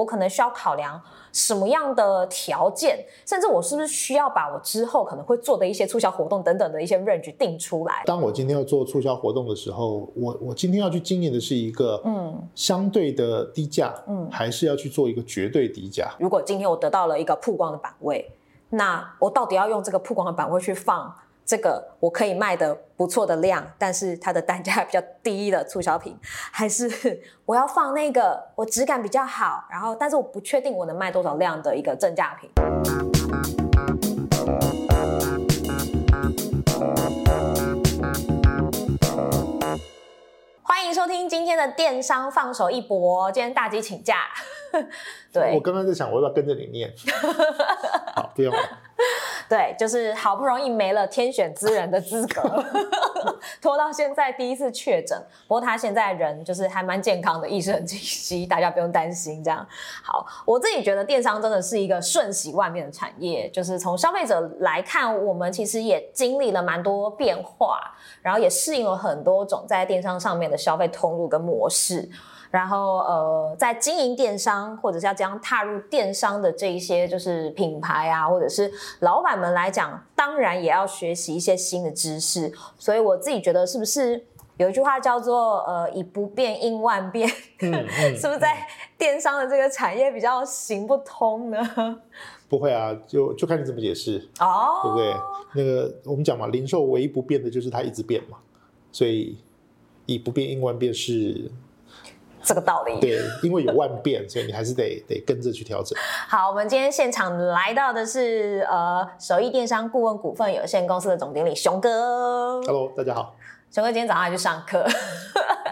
我可能需要考量什么样的条件，甚至我是不是需要把我之后可能会做的一些促销活动等等的一些 range 定出来。当我今天要做促销活动的时候，我我今天要去经营的是一个嗯相对的低价，嗯，还是要去做一个绝对低价？如果今天我得到了一个曝光的版位，那我到底要用这个曝光的版位去放？这个我可以卖的不错的量，但是它的单价比较低的促销品，还是 我要放那个我质感比较好，然后但是我不确定我能卖多少量的一个正价品。欢迎收听今天的电商放手一搏，今天大吉请假。对，我刚刚在想我要不要跟着你念，好，不用了。对，就是好不容易没了天选之人的资格，拖到现在第一次确诊。不过他现在人就是还蛮健康的，意识很清晰，大家不用担心。这样好，我自己觉得电商真的是一个瞬息万变的产业。就是从消费者来看，我们其实也经历了蛮多变化，然后也适应了很多种在电商上面的消费通路跟模式。然后呃，在经营电商或者是要这样踏入电商的这一些就是品牌啊，或者是老板们来讲，当然也要学习一些新的知识。所以我自己觉得，是不是有一句话叫做呃“以不变应万变”，嗯嗯、是不是在电商的这个产业比较行不通呢？不会啊，就就看你怎么解释哦，对不对？那个我们讲嘛，零售唯一不变的就是它一直变嘛，所以以不变应万变是。这个道理，对，因为有万变，所以你还是得得跟着去调整。好，我们今天现场来到的是呃，首义电商顾问股份有限公司的总经理熊哥。Hello，大家好。熊哥今天早上还去上课，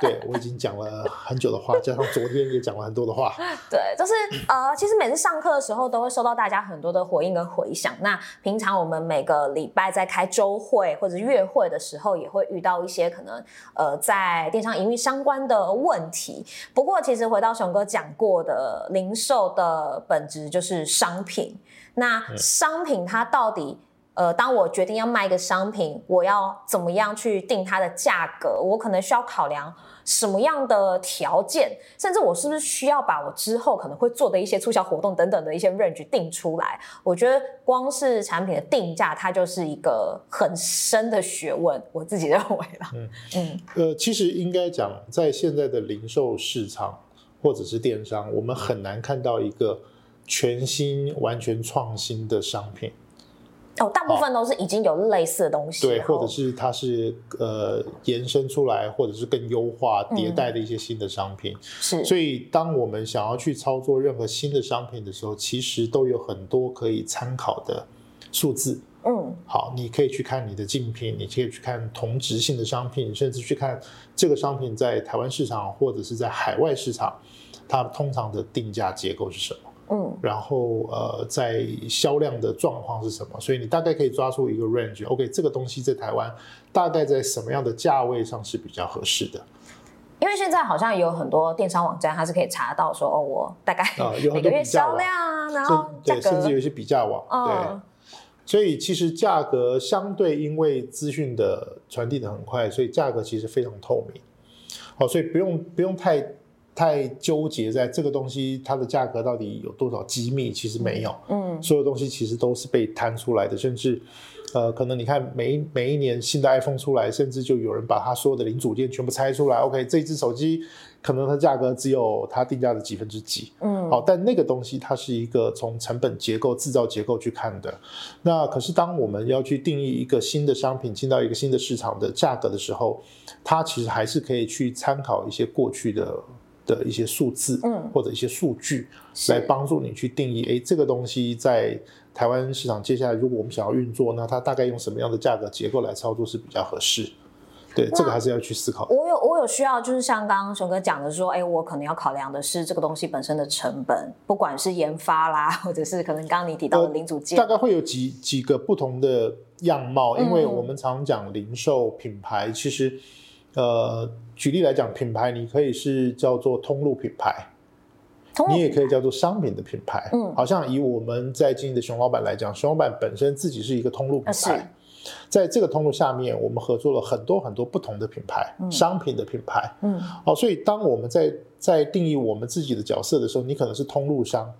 对，我已经讲了很久的话，加上昨天也讲了很多的话。对，就是呃，其实每次上课的时候都会收到大家很多的回应跟回响。那平常我们每个礼拜在开周会或者月会的时候，也会遇到一些可能呃在电商营运相关的问题。不过，其实回到熊哥讲过的，零售的本质就是商品。那商品它到底？呃，当我决定要卖一个商品，我要怎么样去定它的价格？我可能需要考量什么样的条件，甚至我是不是需要把我之后可能会做的一些促销活动等等的一些 range 定出来？我觉得光是产品的定价，它就是一个很深的学问。我自己认为啦。嗯嗯，呃，其实应该讲，在现在的零售市场或者是电商，我们很难看到一个全新、完全创新的商品。哦，大部分都是已经有类似的东西，对，或者是它是呃延伸出来，或者是更优化迭代的一些新的商品。是，所以当我们想要去操作任何新的商品的时候，其实都有很多可以参考的数字。嗯，好，你可以去看你的竞品，你可以去看同质性的商品，甚至去看这个商品在台湾市场或者是在海外市场，它通常的定价结构是什么？嗯，然后呃，在销量的状况是什么？所以你大概可以抓出一个 range。OK，这个东西在台湾大概在什么样的价位上是比较合适的？因为现在好像有很多电商网站，它是可以查到说，哦，我大概 每个月销量啊，然后对，甚至有一些比价网，嗯、对。所以其实价格相对，因为资讯的传递的很快，所以价格其实非常透明。好，所以不用不用太。太纠结在这个东西它的价格到底有多少机密，其实没有，嗯，所有东西其实都是被摊出来的，甚至，呃，可能你看每一每一年新的 iPhone 出来，甚至就有人把它所有的零组件全部拆出来，OK，这只手机可能它价格只有它定价的几分之几，嗯，好，但那个东西它是一个从成本结构、制造结构去看的，那可是当我们要去定义一个新的商品进到一个新的市场的价格的时候，它其实还是可以去参考一些过去的。的一些数字，嗯，或者一些数据，来帮助你去定义，哎，这个东西在台湾市场接下来，如果我们想要运作，那它大概用什么样的价格结构来操作是比较合适？对，这个还是要去思考。我有我有需要，就是像刚刚熊哥讲的说，哎，我可能要考量的是这个东西本身的成本，不管是研发啦，或者是可能刚刚你提到的零组件，大概会有几几个不同的样貌，因为我们常讲零售品牌，其实。呃，举例来讲，品牌你可以是叫做通路品牌，你也可以叫做商品的品牌。嗯，好像以我们在经营的熊老板来讲，熊老板本身自己是一个通路品牌。在这个通路下面，我们合作了很多很多不同的品牌、嗯、商品的品牌。嗯，哦，所以当我们在在定义我们自己的角色的时候，你可能是通路商，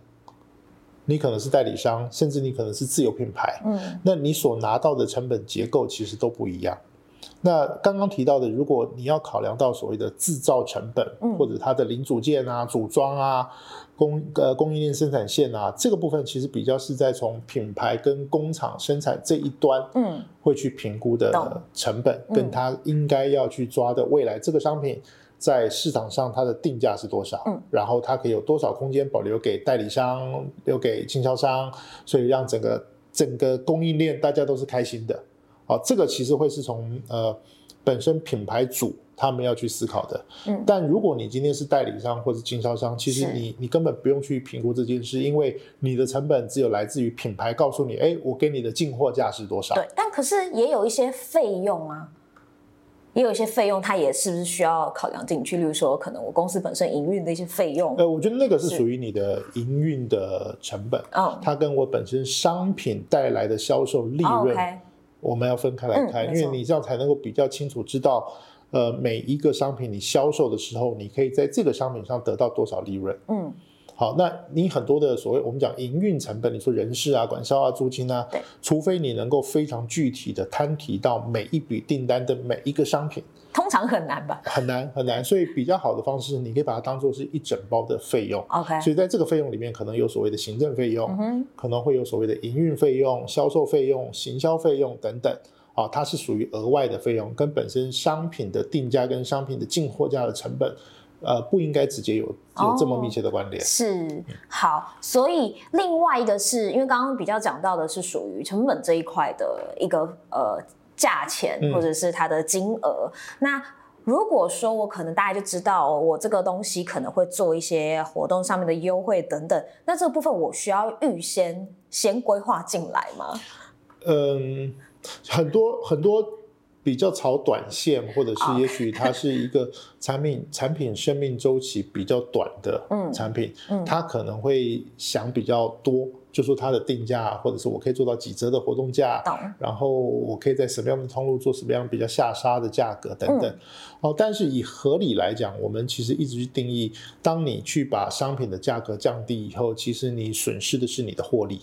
你可能是代理商，甚至你可能是自有品牌。嗯，那你所拿到的成本结构其实都不一样。那刚刚提到的，如果你要考量到所谓的制造成本，嗯、或者它的零组件啊、组装啊、供呃供应链生产线啊，这个部分其实比较是在从品牌跟工厂生产这一端，嗯，会去评估的成本，嗯、跟它应该要去抓的未来这个商品在市场上它的定价是多少，嗯，然后它可以有多少空间保留给代理商、留给经销商，所以让整个整个供应链大家都是开心的。哦，这个其实会是从呃本身品牌主他们要去思考的。嗯，但如果你今天是代理商或者经销商，其实你你根本不用去评估这件事，因为你的成本只有来自于品牌告诉你，哎，我给你的进货价是多少。对，但可是也有一些费用啊，也有一些费用，它也是不是需要考量进去？例如说，可能我公司本身营运的一些费用。呃，我觉得那个是属于你的营运的成本，嗯，它跟我本身商品带来的销售利润。我们要分开来看，嗯、因为你这样才能够比较清楚知道，呃，每一个商品你销售的时候，你可以在这个商品上得到多少利润。嗯，好，那你很多的所谓我们讲营运成本，你说人事啊、管销啊、租金啊，对，除非你能够非常具体的摊提到每一笔订单的每一个商品。通常很难吧？很难很难，所以比较好的方式，你可以把它当做是一整包的费用。OK，所以在这个费用里面，可能有所谓的行政费用，嗯、可能会有所谓的营运费用、销售费用、行销费用等等。啊，它是属于额外的费用，跟本身商品的定价跟商品的进货价的成本，呃，不应该直接有有这么密切的关联。哦、是好，所以另外一个是因为刚刚比较讲到的是属于成本这一块的一个呃。价钱或者是它的金额，嗯、那如果说我可能大家就知道我这个东西可能会做一些活动上面的优惠等等，那这个部分我需要预先先规划进来吗？嗯，很多很多比较炒短线，或者是也许它是一个 产品产品生命周期比较短的产品，嗯嗯、它可能会想比较多。就说它的定价，或者是我可以做到几折的活动价，然后我可以在什么样的通路做什么样比较下杀的价格等等。哦、嗯，但是以合理来讲，我们其实一直去定义，当你去把商品的价格降低以后，其实你损失的是你的获利，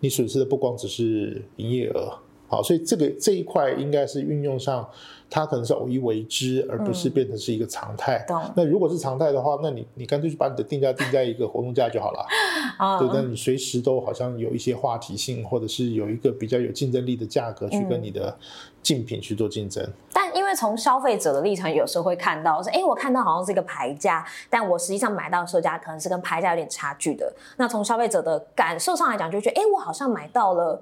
你损失的不光只是营业额。好，所以这个这一块应该是运用上，它可能是偶一为之，而不是变成是一个常态。嗯、那如果是常态的话，那你你干脆就把你的定价定在一个活动价就好了。嗯、对，那你随时都好像有一些话题性，或者是有一个比较有竞争力的价格去跟你的竞品去做竞争。嗯、但因为从消费者的立场，有时候会看到说，哎，我看到好像是一个牌价，但我实际上买到的售价可能是跟牌价有点差距的。那从消费者的感受上来讲，就觉得，哎，我好像买到了。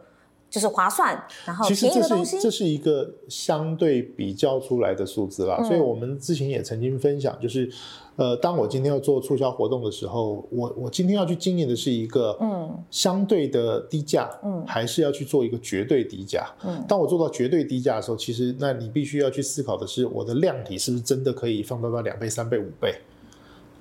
就是划算，然后其实这是这是一个相对比较出来的数字啦，嗯、所以我们之前也曾经分享，就是，呃，当我今天要做促销活动的时候，我我今天要去经营的是一个嗯相对的低价，嗯，还是要去做一个绝对低价？嗯，当我做到绝对低价的时候，其实那你必须要去思考的是，我的量体是不是真的可以放大到两倍、三倍、五倍？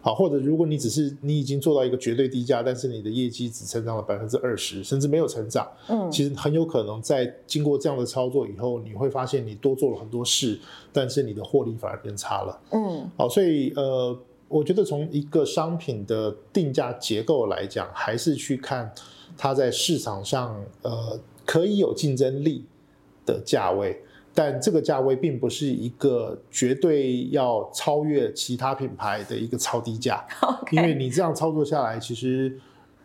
好，或者如果你只是你已经做到一个绝对低价，但是你的业绩只成长了百分之二十，甚至没有成长，嗯，其实很有可能在经过这样的操作以后，你会发现你多做了很多事，但是你的获利反而变差了，嗯，好，所以呃，我觉得从一个商品的定价结构来讲，还是去看它在市场上呃可以有竞争力的价位。但这个价位并不是一个绝对要超越其他品牌的一个超低价，Okay. 因为你这样操作下来，其实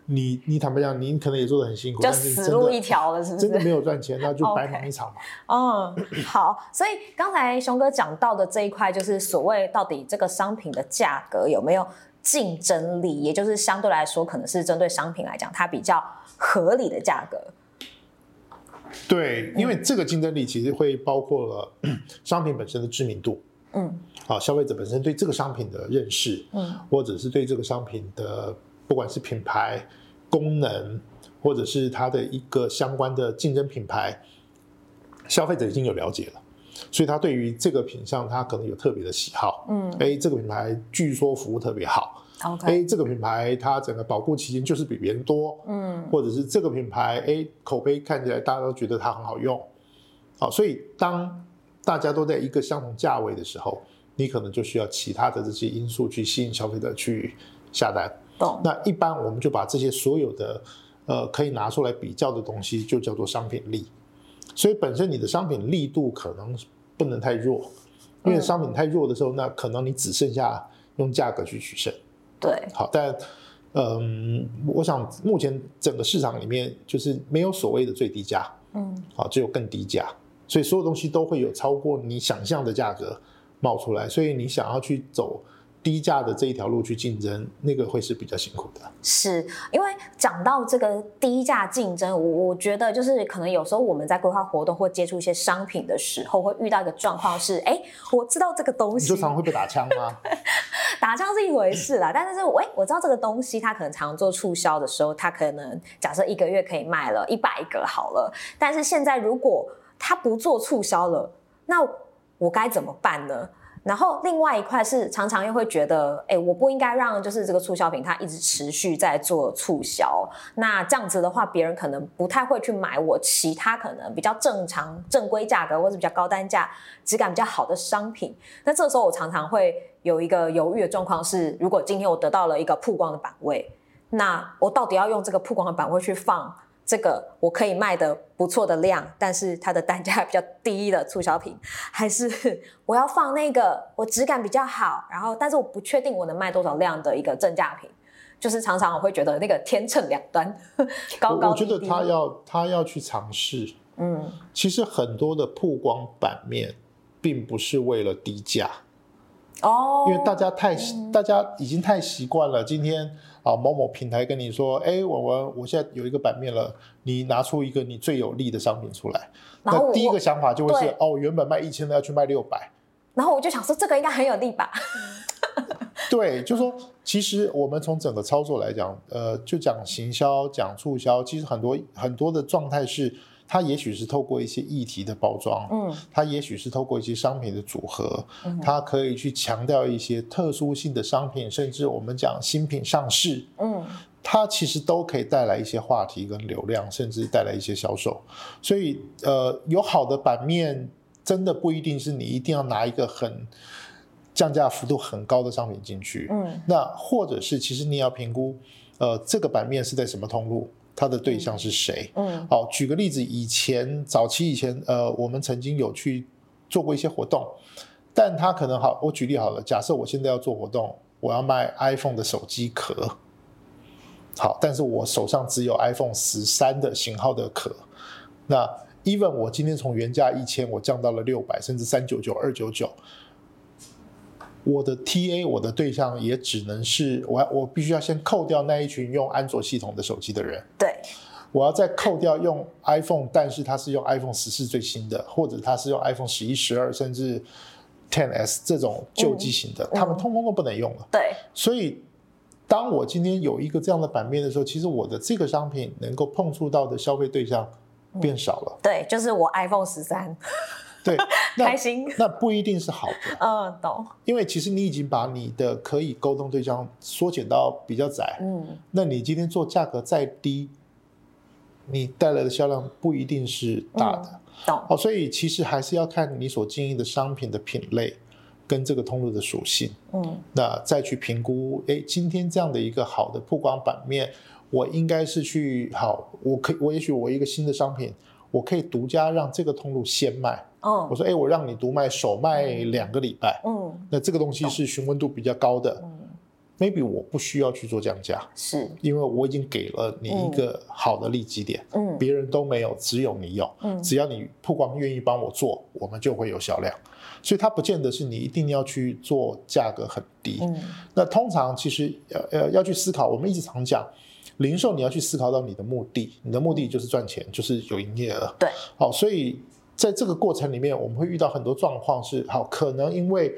你你坦白讲，你可能也做得很辛苦，就死路一条了，是不是？真的没有赚钱，那就白忙一场嘛。嗯，Okay. oh, 好，所以刚才熊哥讲到的这一块，就是所谓到底这个商品的价格有没有竞争力，也就是相对来说，可能是针对商品来讲，它比较合理的价格。对，因为这个竞争力其实会包括了商品本身的知名度，嗯，啊，消费者本身对这个商品的认识，嗯，或者是对这个商品的不管是品牌、功能，或者是它的一个相关的竞争品牌，消费者已经有了解了，所以他对于这个品相他可能有特别的喜好，嗯，哎，这个品牌据说服务特别好。OK，哎，这个品牌它整个保护期间就是比别人多，嗯，或者是这个品牌，哎，口碑看起来大家都觉得它很好用，好，所以当大家都在一个相同价位的时候，你可能就需要其他的这些因素去吸引消费者去下单。懂。那一般我们就把这些所有的呃可以拿出来比较的东西，就叫做商品力。所以本身你的商品力度可能不能太弱，因为商品太弱的时候，那可能你只剩下用价格去取胜。对。好，但嗯，我想目前整个市场里面就是没有所谓的最低价。嗯。好，只有更低价。所以所有东西都会有超过你想象的价格冒出来，所以你想要去走低价的这一条路去竞争，那个会是比较辛苦的。是因为讲到这个低价竞争，我我觉得就是可能有时候我们在规划活动或接触一些商品的时候，会遇到一个状况是，哎，我知道这个东西，你就常会被打枪吗？打枪是一回事啦，但是我我知道这个东西，它可能常做促销的时候，它可能假设一个月可以卖了一百个好了，但是现在如果它不做促销了，那我该怎么办呢？然后另外一块是常常又会觉得，哎，我不应该让就是这个促销品它一直持续在做促销。那这样子的话，别人可能不太会去买我其他可能比较正常正规价格或者比较高单价、质感比较好的商品。那这时候我常常会有一个犹豫的状况是，如果今天我得到了一个曝光的版位，那我到底要用这个曝光的版位去放？这个我可以卖的不错的量，但是它的单价比较低的促销品，还是我要放那个我质感比较好，然后但是我不确定我能卖多少量的一个正价品，就是常常我会觉得那个天秤两端，高高低低。我觉得他要他要去尝试，嗯，其实很多的曝光版面并不是为了低价。哦，因为大家太、嗯、大家已经太习惯了。今天啊，某某平台跟你说，哎，我我我现在有一个版面了，你拿出一个你最有利的商品出来，那第一个想法就会是，哦，原本卖一千的要去卖六百，然后我就想说，这个应该很有利吧？对，就是说，其实我们从整个操作来讲，呃，就讲行销、讲促销，其实很多很多的状态是。它也许是透过一些议题的包装，嗯，它也许是透过一些商品的组合，嗯，它可以去强调一些特殊性的商品，甚至我们讲新品上市，嗯，它其实都可以带来一些话题跟流量，甚至带来一些销售。所以，呃，有好的版面，真的不一定是你一定要拿一个很降价幅度很高的商品进去，嗯，那或者是其实你要评估，呃，这个版面是在什么通路。他的对象是谁？嗯，好，举个例子，以前早期以前，呃，我们曾经有去做过一些活动，但他可能好，我举例好了，假设我现在要做活动，我要卖 iPhone 的手机壳，好，但是我手上只有 iPhone 十三的型号的壳，那 even 我今天从原价一千，我降到了六百，甚至三九九、二九九。我的 TA，我的对象也只能是我要，我必须要先扣掉那一群用安卓系统的手机的人。对，我要再扣掉用 iPhone，但是他是用 iPhone 十四最新的，或者他是用 iPhone 十一、十二，甚至 Ten S 这种旧机型的，嗯，他们通通都不能用了。对，所以当我今天有一个这样的版面的时候，其实我的这个商品能够碰触到的消费对象变少了。嗯，对，就是我 iPhone 十三。对，开心。那不一定是好的。嗯，懂。因为其实你已经把你的可以沟通对象缩减到比较窄。嗯。那你今天做价格再低，你带来的销量不一定是大的。嗯、懂。哦，所以其实还是要看你所经营的商品的品类跟这个通路的属性。嗯。那再去评估，哎，今天这样的一个好的曝光版面，我应该是去好，我可以，我也许我一个新的商品，我可以独家让这个通路先卖。哦，我说，哎，我让你独卖，首卖两个礼拜，嗯，那这个东西是询问度比较高的，嗯，maybe 我不需要去做降价，是，因为我已经给了你一个好的利基点，嗯，别人都没有，只有你有，嗯，只要你曝光愿意帮我做，我们就会有销量，所以它不见得是你一定要去做价格很低，嗯，那通常其实呃呃要去思考，我们一直常讲，零售你要去思考到你的目的，你的目的就是赚钱，就是有营业额，对，好，所以。在这个过程里面，我们会遇到很多状况，是好可能因为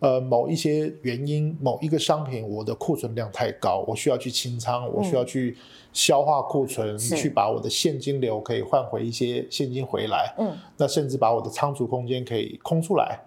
呃某一些原因，某一个商品我的库存量太高，我需要去清仓，我需要去消化库存，嗯、去把我的现金流可以换回一些现金回来，嗯，那甚至把我的仓储空间可以空出来。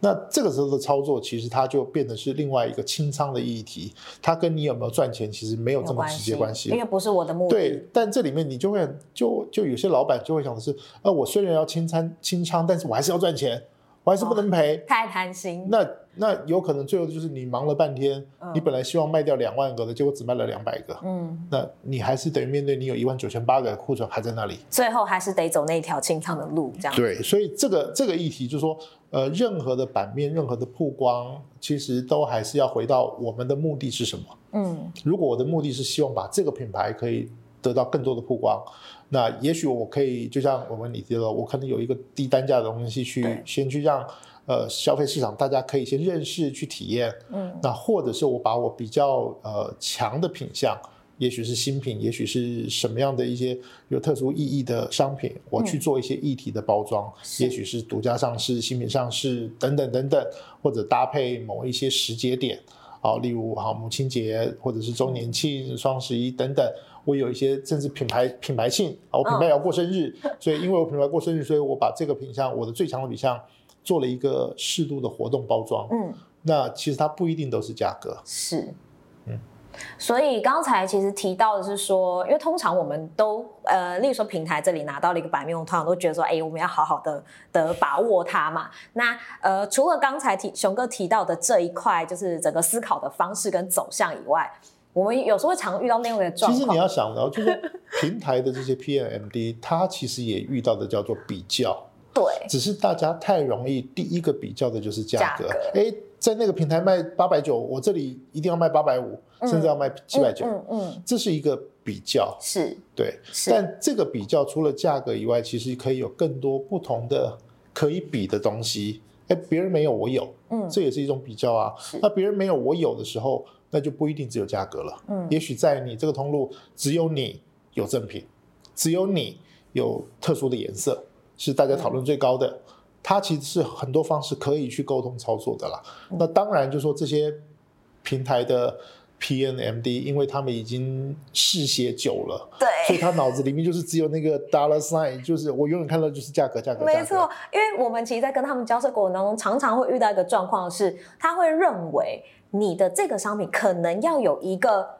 那这个时候的操作，其实它就变得是另外一个清仓的议题，它跟你有没有赚钱其实没有这么直接关系，因为不是我的目的。对，但这里面你就会就就有些老板就会想的是，呃，我虽然要清仓清仓，但是我还是要赚钱。我还是不能赔，太贪心。那那有可能最后就是你忙了半天，嗯、你本来希望卖掉两万个的，结果只卖了两百个。嗯，那你还是等于面对你有一万九千八个库存还在那里，最后还是得走那条清仓的路，这样。对，所以这个这个议题就是说，呃，任何的版面、任何的曝光，其实都还是要回到我们的目的是什么。嗯，如果我的目的是希望把这个品牌可以得到更多的曝光。那也许我可以，就像我们你提了，我可能有一个低单价的东西去先去让呃消费市场大家可以先认识去体验，嗯，那或者是我把我比较呃强的品项，也许是新品，也许是什么样的一些有特殊意义的商品，我去做一些议题的包装，嗯、也许是独家上市、新品上市等等等等，或者搭配某一些时节点，啊，例如好母亲节或者是周年庆、双十一等等。我有一些甚至品牌品牌性啊，我品牌要过生日，哦、所以因为我品牌过生日，所以我把这个品相，我的最强的品相做了一个适度的活动包装。嗯，那其实它不一定都是价格。是，嗯，所以刚才其实提到的是说，因为通常我们都呃，例如说平台这里拿到了一个版面，我通常都觉得说，哎，我们要好好的的把握它嘛。那呃，除了刚才提熊哥提到的这一块，就是整个思考的方式跟走向以外。我们有时候会常遇到那样的状况。其实你要想到，就是平台的这些 PMMD，它其实也遇到的叫做比较。对。只是大家太容易，第一个比较的就是价格。哎，在那个平台卖八百九，我这里一定要卖八百五，甚至要卖七百九。嗯嗯。这是一个比较。是。对。但这个比较除了价格以外，其实可以有更多不同的可以比的东西。哎，别人没有，我有。嗯。这也是一种比较啊。那别人没有，我有的时候。那就不一定只有价格了，嗯，也许在你这个通路，只有你有赠品，只有你有特殊的颜色，是大家讨论最高的。嗯、它其实是很多方式可以去沟通操作的啦。嗯、那当然，就说这些平台的 P N M D，因为他们已经嗜血久了，对，所以他脑子里面就是只有那个 dollar sign，就是我永远看到就是价格，价格，没错。因为我们其实，在跟他们交涉过程当中，常常会遇到一个状况是，他会认为。你的这个商品可能要有一个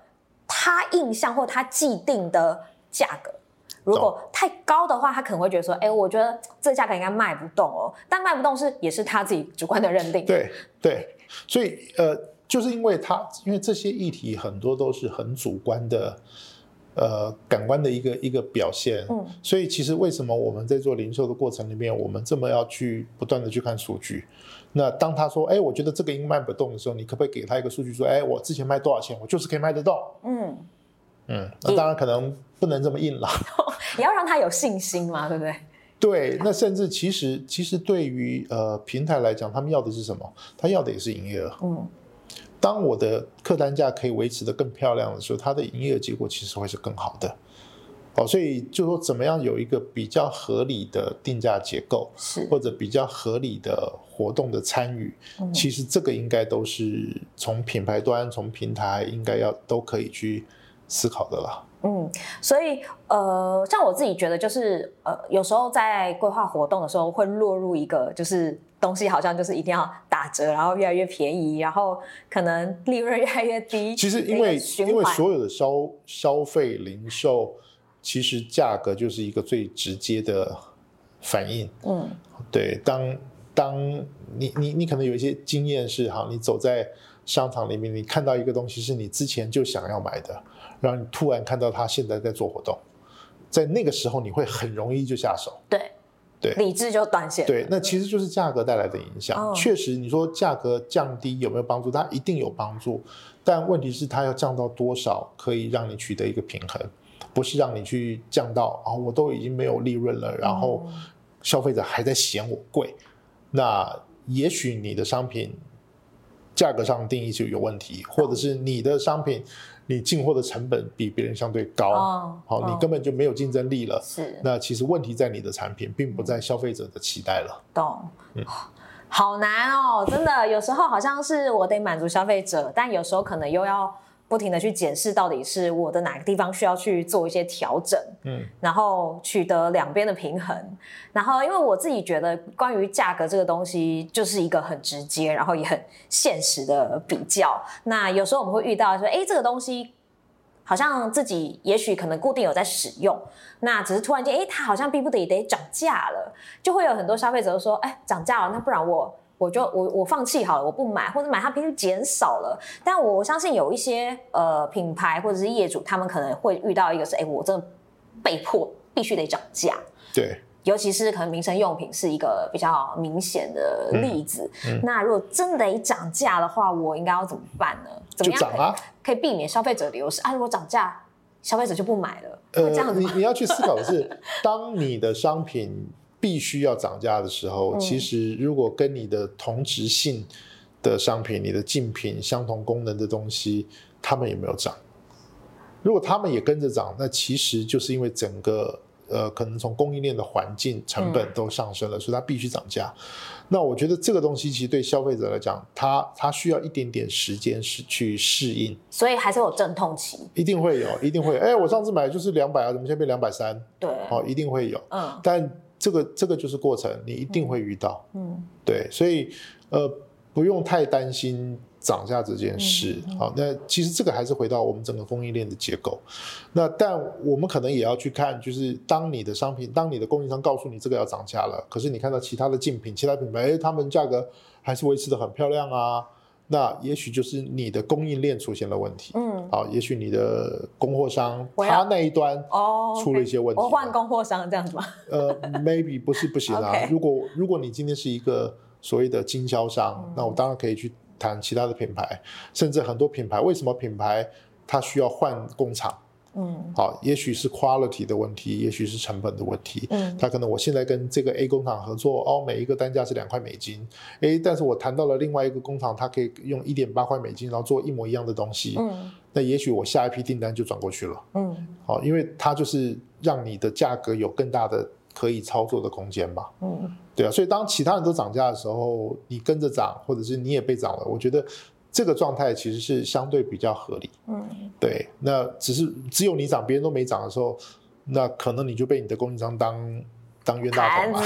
他印象或他既定的价格，如果太高的话，他可能会觉得说：“哎，我觉得这价格应该卖不动哦。”但卖不动是也是他自己主观的认定。对对，所以呃，就是因为他因为这些议题很多都是很主观的。呃，感官的一个一个表现，嗯，所以其实为什么我们在做零售的过程里面，我们这么要去不断的去看数据？那当他说，哎，我觉得这个应该卖不动的时候，你可不可以给他一个数据，说，哎，我之前卖多少钱，我就是可以卖得动？嗯嗯，那当然可能不能这么硬朗，你要让他有信心嘛，对不对？对，那甚至其实其实对于呃平台来讲，他们要的是什么？他要的也是营业额，嗯。当我的客单价可以维持的更漂亮的时候，它的营业结果其实会是更好的。哦，所以就说怎么样有一个比较合理的定价结构，是或者比较合理的活动的参与，嗯、其实这个应该都是从品牌端、从平台应该要都可以去思考的啦。嗯，所以呃，像我自己觉得，就是呃，有时候在规划活动的时候，会落入一个就是。东西好像就是一定要打折，然后越来越便宜，然后可能利润越来越低。其实因为因为所有的消消费零售，其实价格就是一个最直接的反应。嗯，对。当当你你你可能有一些经验是哈，你走在商场里面，你看到一个东西是你之前就想要买的，然后你突然看到他现在在做活动，在那个时候你会很容易就下手。对。对，理智就断线。对，那其实就是价格带来的影响。哦、确实，你说价格降低有没有帮助？它一定有帮助，但问题是它要降到多少可以让你取得一个平衡？不是让你去降到啊、哦，我都已经没有利润了，然后消费者还在嫌我贵。嗯、那也许你的商品价格上定义就有问题，或者是你的商品。你进货的成本比别人相对高，好，你根本就没有竞争力了。是，那其实问题在你的产品，并不在消费者的期待了。懂，嗯，好难哦，真的，有时候好像是我得满足消费者，但有时候可能又要不停的去检视到底是我的哪个地方需要去做一些调整，嗯，然后取得两边的平衡。然后因为我自己觉得，关于价格这个东西，就是一个很直接，然后也很现实的比较。那有时候我们会遇到说，哎，这个东西好像自己也许可能固定有在使用，那只是突然间，哎，它好像逼不得已得涨价了，就会有很多消费者说，哎，涨价了，那不然我。我就我我放弃好了，我不买，或者买它频率减少了。但我相信有一些呃品牌或者是业主，他们可能会遇到一个是，哎，我真的被迫必须得涨价。对，尤其是可能民生用品是一个比较明显的例子。嗯嗯、那如果真的得涨价的话，我应该要怎么办呢？怎么样可以，就涨啊、可以避免消费者流失啊？如果涨价，消费者就不买了。呃，这样子你你要去思考的是，当你的商品。必须要涨价的时候，其实如果跟你的同质性的商品、你的竞品相同功能的东西，他们有没有涨？如果他们也跟着涨，那其实就是因为整个呃，可能从供应链的环境成本都上升了，所以它必须涨价。那我觉得这个东西其实对消费者来讲，他他需要一点点时间是去适应，所以还是有阵痛期，一定会有，一定会有。哎，我上次买就是两百啊，怎么现在变两百三？对，哦，一定会有，嗯，但。这个这个就是过程，你一定会遇到，嗯，嗯。对，所以呃不用太担心涨价这件事，好，那其实这个还是回到我们整个供应链的结构，那但我们可能也要去看，就是当你的商品，当你的供应商告诉你这个要涨价了，可是你看到其他的竞品、其他品牌，哎，他们价格还是维持的很漂亮啊。那也许就是你的供应链出现了问题，嗯，好，也许你的供货商他那一端哦出了一些问题，我换供货商这样子吗？呃，maybe 不是不行啊。如果如果你今天是一个所谓的经销商，那我当然可以去谈其他的品牌，甚至很多品牌，为什么品牌它需要换工厂？嗯，好，也许是 quality 的问题，也许是成本的问题。嗯，他可能我现在跟这个 A 工厂合作，哦，每一个单价是两块美金，诶，但是我谈到了另外一个工厂，它可以用一点八块美金，然后做一模一样的东西。嗯，那也许我下一批订单就转过去了。嗯，好，因为它就是让你的价格有更大的可以操作的空间嘛。嗯，对啊，所以当其他人都涨价的时候，你跟着涨，或者是你也被涨了，我觉得。这个状态其实是相对比较合理，嗯，对。那只是只有你涨，别人都没涨的时候，那可能你就被你的供应商当当冤大头嘛。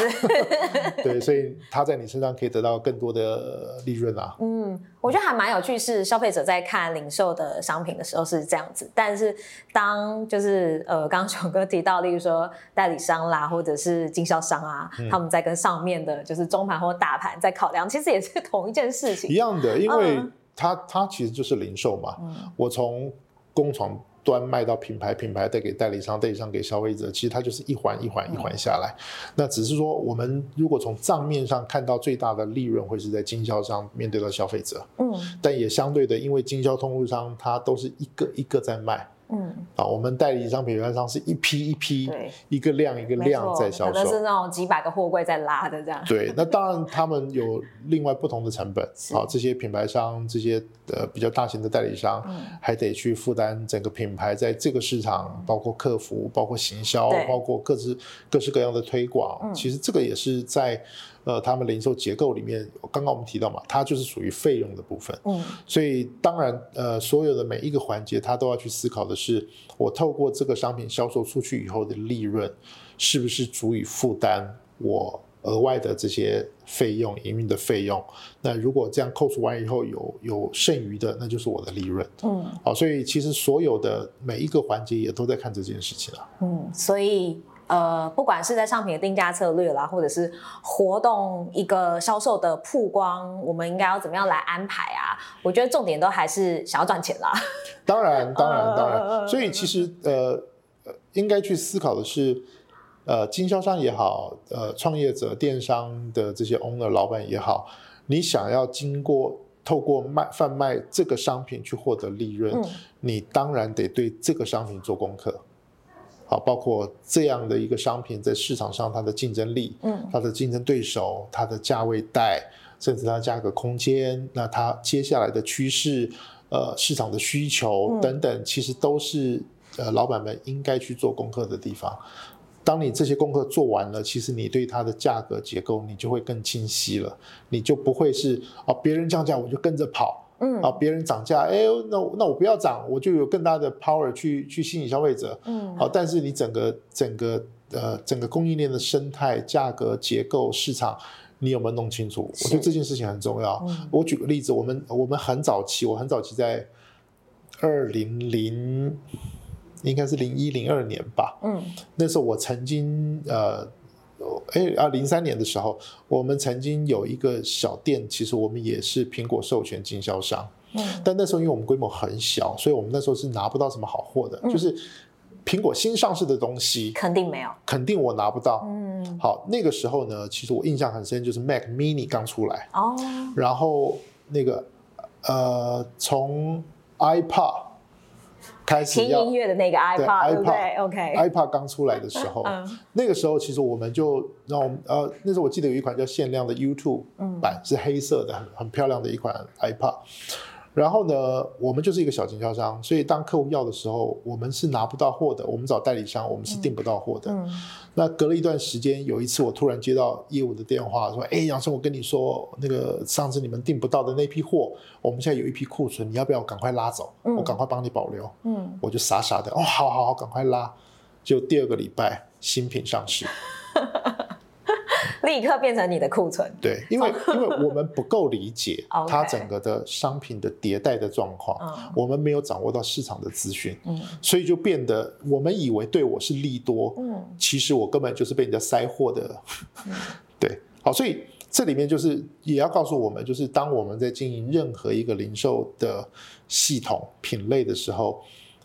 对，所以他在你身上可以得到更多的利润啊。嗯，我觉得还蛮有趣，是消费者在看零售的商品的时候是这样子，但是当就是呃，刚刚熊哥提到，例如说代理商啦，或者是经销商啊，嗯、他们在跟上面的就是中盘或大盘在考量，其实也是同一件事情，一样的，因为。嗯它它其实就是零售嘛，嗯、我从工厂端卖到品牌，品牌带给代理商，代理商给消费者，其实它就是一环一环一环下来。嗯、那只是说，我们如果从账面上看到最大的利润会是在经销商面对到消费者，嗯，但也相对的，因为经销通路商它都是一个一个在卖。嗯，啊，我们代理商、品牌商是一批一批，对，一个量一个量在销售，可能是那种几百个货柜在拉的这样。对，那当然他们有另外不同的成本，好，这些品牌商、这些呃比较大型的代理商，还得去负担整个品牌在这个市场，包括客服、包括行销、包括各自各式各样的推广。其实这个也是在。呃，他们零售结构里面，刚刚我们提到嘛，它就是属于费用的部分。嗯，所以当然，呃，所有的每一个环节，它都要去思考的是，我透过这个商品销售出去以后的利润，是不是足以负担我额外的这些费用、营运的费用？那如果这样扣除完以后有有剩余的，那就是我的利润。嗯，好，所以其实所有的每一个环节也都在看这件事情啊。嗯，所以。呃，不管是在商品的定价策略啦，或者是活动一个销售的曝光，我们应该要怎么样来安排啊？我觉得重点都还是想要赚钱啦。当然，当然，当然。所以其实呃，应该去思考的是，呃，经销商也好，呃，创业者、电商的这些 owner 老板也好，你想要经过透过卖贩卖这个商品去获得利润，嗯、你当然得对这个商品做功课。好，包括这样的一个商品在市场上它的竞争力，嗯，它的竞争对手，它的价位带，甚至它的价格空间，那它接下来的趋势，呃，市场的需求等等，其实都是呃老板们应该去做功课的地方。当你这些功课做完了，其实你对它的价格结构你就会更清晰了，你就不会是啊别人降价我就跟着跑。嗯，啊，别人涨价，哎，那那我不要涨，我就有更大的 power 去去吸引消费者，嗯，好，但是你整个整个呃整个供应链的生态、价格结构、市场，你有没有弄清楚？我觉得这件事情很重要。嗯、我举个例子，我们我们很早期，我很早期在二零零，应该是零一零二年吧，嗯，那时候我曾经呃。哎啊，零三年的时候，我们曾经有一个小店，其实我们也是苹果授权经销商。嗯，但那时候因为我们规模很小，所以我们那时候是拿不到什么好货的。嗯，就是苹果新上市的东西，肯定没有，肯定我拿不到。嗯，好，那个时候呢，其实我印象很深，就是 Mac Mini 刚出来。哦，然后那个呃，从 iPod。开始听音乐的那个 iPod，对不对？OK，iPod 刚出来的时 候，嗯、那个时候其实我们就让我们呃，那时候我记得有一款叫限量的 YouTube 版，嗯、是黑色的，很很漂亮的一款 iPod。然后呢，我们就是一个小经销商，所以当客户要的时候，我们是拿不到货的。我们找代理商，我们是订不到货的。嗯嗯、那隔了一段时间，有一次我突然接到业务的电话，说：“哎，杨生，我跟你说，那个上次你们订不到的那批货，我们现在有一批库存，你要不要赶快拉走？嗯、我赶快帮你保留。”嗯，我就傻傻的，哦，好好好，赶快拉。就第二个礼拜，新品上市。立刻变成你的库存。对，因为因为我们不够理解 它整个的商品的迭代的状况，我们没有掌握到市场的资讯，所以就变得我们以为对我是利多，嗯其实我根本就是被人家塞货的。对，好，所以这里面就是也要告诉我们，就是当我们在经营任何一个零售的系统品类的时候，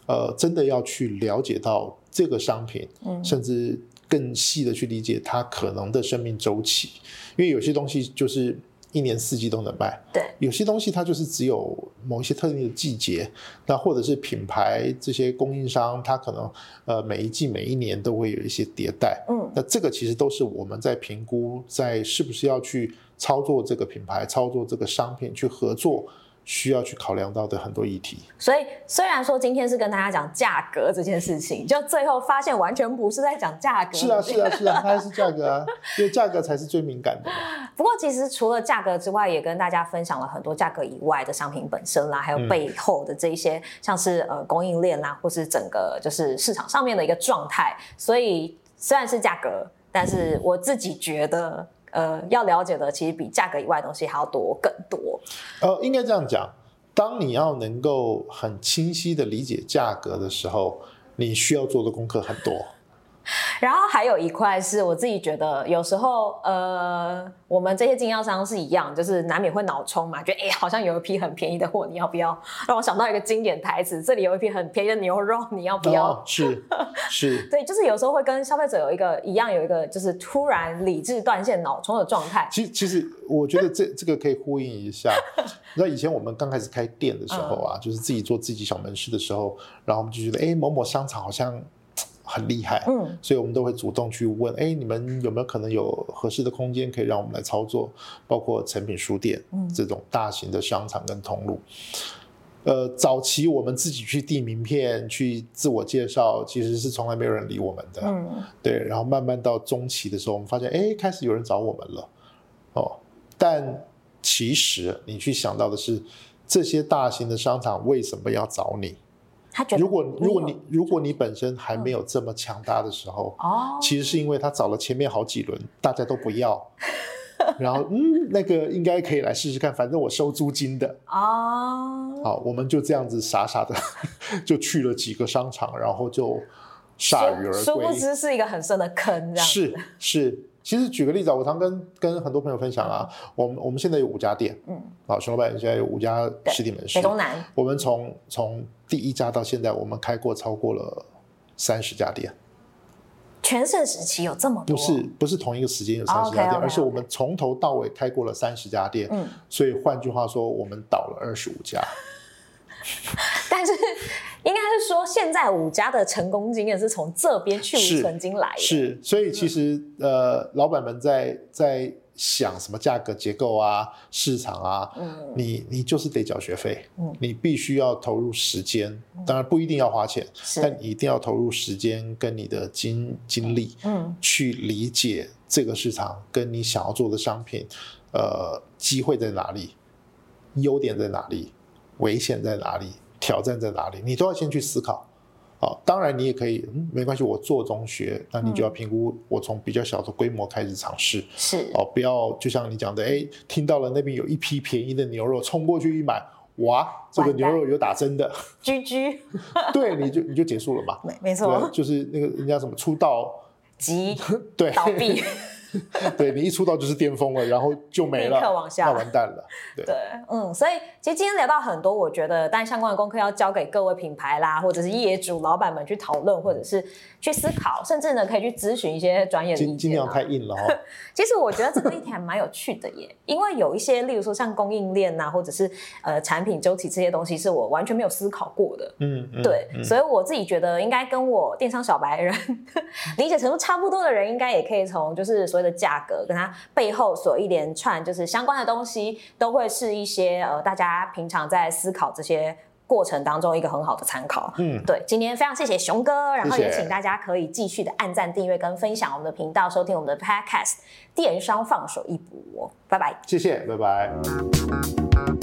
呃，真的要去了解到这个商品，甚至。更细的去理解它可能的生命周期，因为有些东西就是一年四季都能卖，对，有些东西它就是只有某一些特定的季节，那或者是品牌这些供应商，它可能呃每一季每一年都会有一些迭代，嗯，那这个其实都是我们在评估，在是不是要去操作这个品牌、操作这个商品去合作。需要去考量到的很多议题，所以虽然说今天是跟大家讲价格这件事情，就最后发现完全不是在讲价格。是啊，是啊，是啊，它还是价格啊，因为价格才是最敏感的。不过其实除了价格之外，也跟大家分享了很多价格以外的商品本身啦，还有背后的这一些，像是呃供应链啦，或是整个就是市场上面的一个状态。所以虽然是价格，但是我自己觉得。呃，要了解的其实比价格以外的东西还要多更多。呃，应该这样讲，当你要能够很清晰的理解价格的时候，你需要做的功课很多。然后还有一块是我自己觉得，有时候呃，我们这些经销商是一样，就是难免会脑冲嘛，觉得哎，好像有一批很便宜的货，你要不要？让我想到一个经典台词：这里有一批很便宜的牛肉，你要不要？哦、是是，对，就是有时候会跟消费者有一个一样，有一个就是突然理智断线、脑冲的状态。其实其实我觉得这这个可以呼应一下。那以前我们刚开始开店的时候啊，嗯、就是自己做自己小门市的时候，然后我们就觉得哎，某某商场好像。很厉害，嗯，所以我们都会主动去问，哎，你们有没有可能有合适的空间可以让我们来操作？包括成品书店，嗯，这种大型的商场跟通路。呃，早期我们自己去递名片、去自我介绍，其实是从来没有人理我们的，嗯，对。然后慢慢到中期的时候，我们发现，哎，开始有人找我们了，哦。但其实你去想到的是，这些大型的商场为什么要找你？如果如果你如果你本身还没有这么强大的时候，哦，其实是因为他找了前面好几轮，大家都不要，然后嗯，那个应该可以来试试看，反正我收租金的哦。好，我们就这样子傻傻的就去了几个商场，然后就铩羽而归。殊不知是一个很深的坑，这样是 是。其实举个例子啊，我常跟跟很多朋友分享啊，我们我们现在有五家店，嗯，好，熊老板现在有五家实体门市，北中南。我们从从第一家到现在，我们开过超过了三十家店。全盛时期有这么多？不是不是同一个时间有三十家店，而是我们从头到尾开过了三十家店。嗯，所以换句话说，我们倒了二十五家。但是。应该是说，现在五家的成功经验是从这边去无存菁来的。是，是，所以其实、嗯、呃，老板们在在想什么价格结构啊、市场啊，嗯，你你就是得缴学费，嗯，你必须要投入时间，当然不一定要花钱，是但你一定要投入时间跟你的精精力，嗯，去理解这个市场跟你想要做的商品，呃，机会在哪里，优点在哪里。危险在哪里，挑战在哪里，你都要先去思考。好，当然你也可以，嗯，没关系，我做中学，那你就要评估，我从比较小的规模开始尝试。是。哦，不要就像你讲的，哎，听到了那边有一批便宜的牛肉，冲过去一买，哇，这个牛肉有打针的，GG，对，你就你就结束了嘛。没没错，就是那个人家什么出道即 对。倒闭。对，你一出道就是巅峰了，然后就没了，立刻往下，那完蛋了。对，对，嗯，所以其实今天聊到很多，我觉得但相关的功课要交给各位品牌啦，或者是业主老板们去讨论，或者是去思考，甚至呢可以去咨询一些专业的意见。尽量太硬了、哦。其实我觉得这个议题还蛮有趣的耶，因为有一些，例如说像供应链呐，或者是呃产品周期这些东西，是我完全没有思考过的。嗯，嗯对嗯，所以我自己觉得应该跟我电商小白人 理解程度差不多的人，应该也可以从就是所谓的价格跟它背后所一连串就是相关的东西，都会是一些呃大家平常在思考这些过程当中一个很好的参考。嗯，对，今天非常谢谢熊哥，然后也请大家可以继续的按赞、订阅跟分享我们的频道，收听我们的 Podcast《电商放手一搏》。拜拜，谢谢，拜拜。